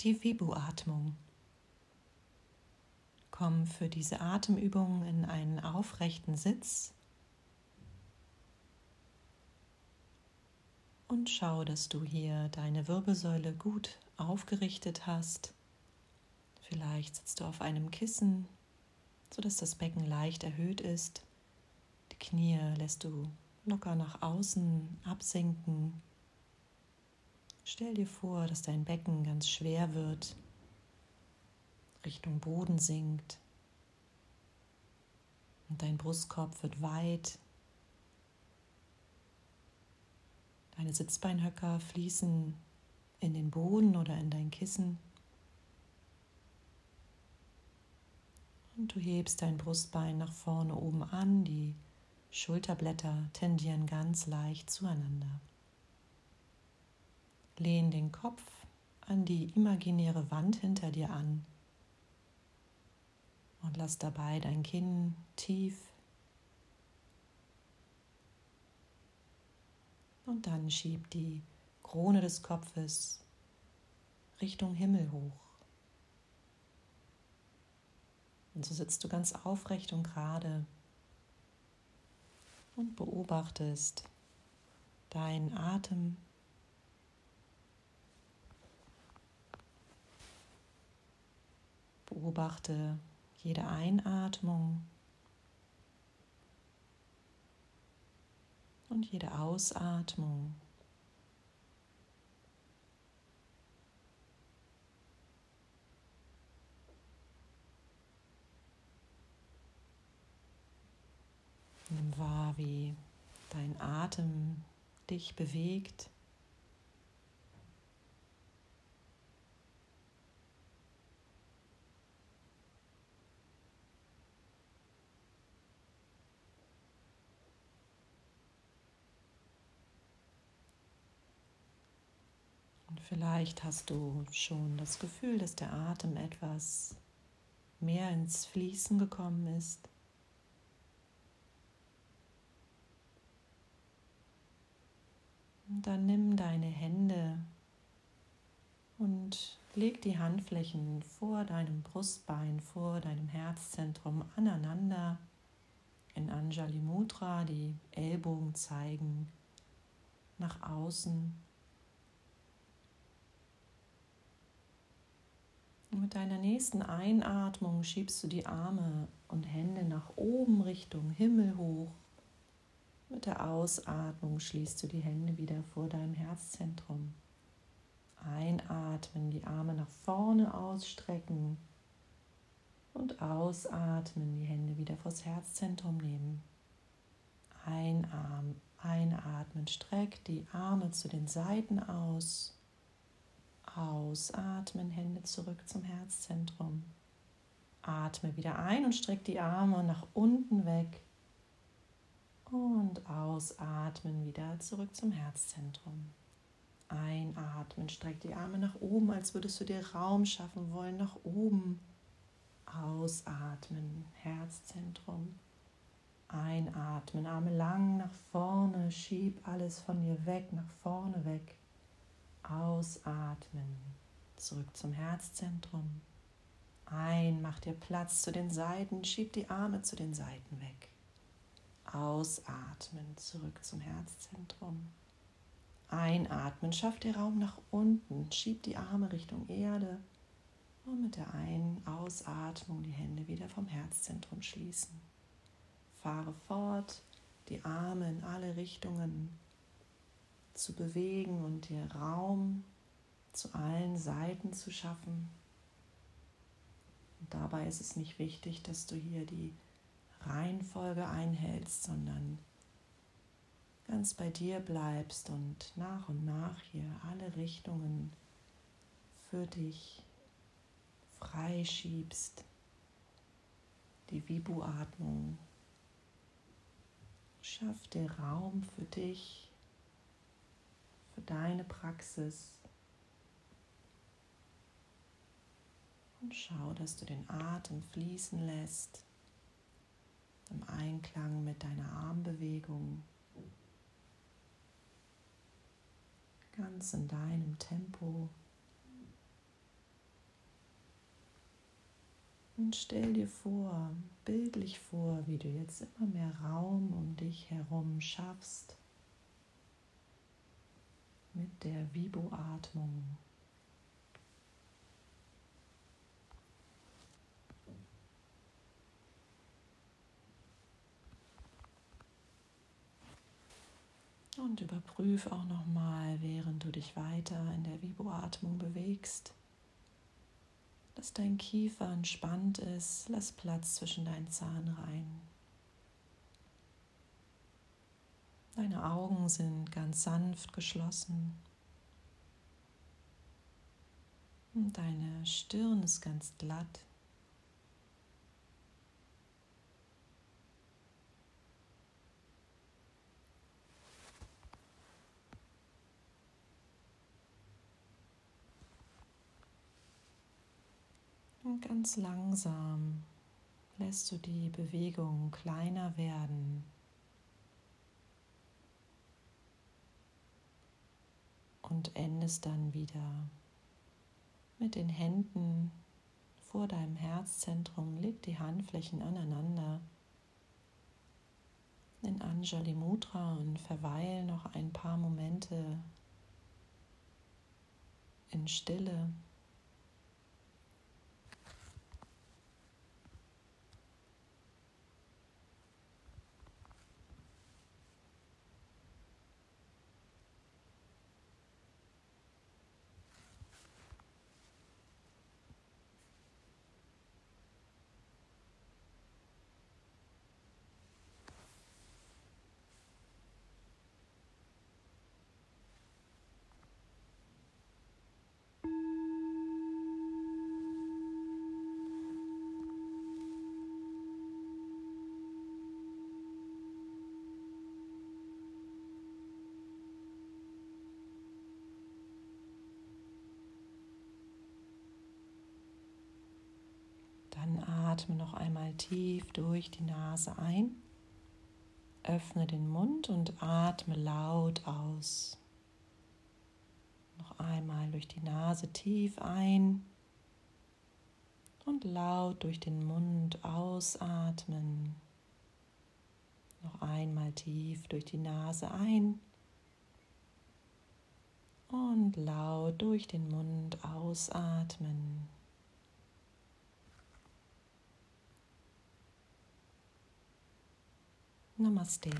die Vibu-Atmung. Komm für diese Atemübung in einen aufrechten Sitz und schau, dass du hier deine Wirbelsäule gut aufgerichtet hast. Vielleicht sitzt du auf einem Kissen, sodass das Becken leicht erhöht ist. Die Knie lässt du locker nach außen absinken. Stell dir vor, dass dein Becken ganz schwer wird, Richtung Boden sinkt und dein Brustkorb wird weit. Deine Sitzbeinhöcker fließen in den Boden oder in dein Kissen. Und du hebst dein Brustbein nach vorne oben an, die Schulterblätter tendieren ganz leicht zueinander. Lehn den Kopf an die imaginäre Wand hinter dir an und lass dabei dein Kinn tief und dann schieb die Krone des Kopfes Richtung Himmel hoch. Und so sitzt du ganz aufrecht und gerade und beobachtest deinen Atem. Beobachte jede Einatmung und jede Ausatmung. Nimm wahr, wie dein Atem dich bewegt. Und vielleicht hast du schon das Gefühl, dass der Atem etwas mehr ins Fließen gekommen ist. Dann nimm deine Hände und leg die Handflächen vor deinem Brustbein, vor deinem Herzzentrum aneinander in Anjali Mudra, die Ellbogen zeigen nach außen. Mit deiner nächsten Einatmung schiebst du die Arme und Hände nach oben Richtung Himmel hoch mit der Ausatmung schließt du die Hände wieder vor deinem Herzzentrum. Einatmen, die Arme nach vorne ausstrecken und ausatmen, die Hände wieder vors Herzzentrum nehmen. Einarm, einatmen, streck die Arme zu den Seiten aus. Ausatmen, Hände zurück zum Herzzentrum. Atme wieder ein und streck die Arme nach unten weg. Und ausatmen wieder zurück zum Herzzentrum. Einatmen, streck die Arme nach oben, als würdest du dir Raum schaffen wollen, nach oben. Ausatmen, Herzzentrum. Einatmen, Arme lang nach vorne, schieb alles von dir weg, nach vorne weg. Ausatmen, zurück zum Herzzentrum. Ein, mach dir Platz zu den Seiten, schieb die Arme zu den Seiten weg. Ausatmen, zurück zum Herzzentrum. Einatmen, schaff dir Raum nach unten, schieb die Arme Richtung Erde und mit der Ein- Ausatmung die Hände wieder vom Herzzentrum schließen. Fahre fort, die Arme in alle Richtungen zu bewegen und dir Raum zu allen Seiten zu schaffen. Und dabei ist es nicht wichtig, dass du hier die Reihenfolge einhältst, sondern ganz bei dir bleibst und nach und nach hier alle Richtungen für dich freischiebst. Die Vibu-Atmung. Schaff dir Raum für dich, für deine Praxis. Und schau, dass du den Atem fließen lässt im Einklang mit deiner Armbewegung, ganz in deinem Tempo. Und stell dir vor, bildlich vor, wie du jetzt immer mehr Raum um dich herum schaffst mit der Vibo-Atmung. Und überprüf auch nochmal, während du dich weiter in der Vibo-Atmung bewegst, dass dein Kiefer entspannt ist. Lass Platz zwischen deinen Zahnreihen. Deine Augen sind ganz sanft geschlossen. Und deine Stirn ist ganz glatt. Ganz langsam lässt du die Bewegung kleiner werden. Und endest dann wieder mit den Händen vor deinem Herzzentrum. Leg die Handflächen aneinander in Anjali Mudra und verweil noch ein paar Momente in Stille. Atme noch einmal tief durch die Nase ein. Öffne den Mund und atme laut aus. Noch einmal durch die Nase tief ein und laut durch den Mund ausatmen. Noch einmal tief durch die Nase ein und laut durch den Mund ausatmen. Namaste.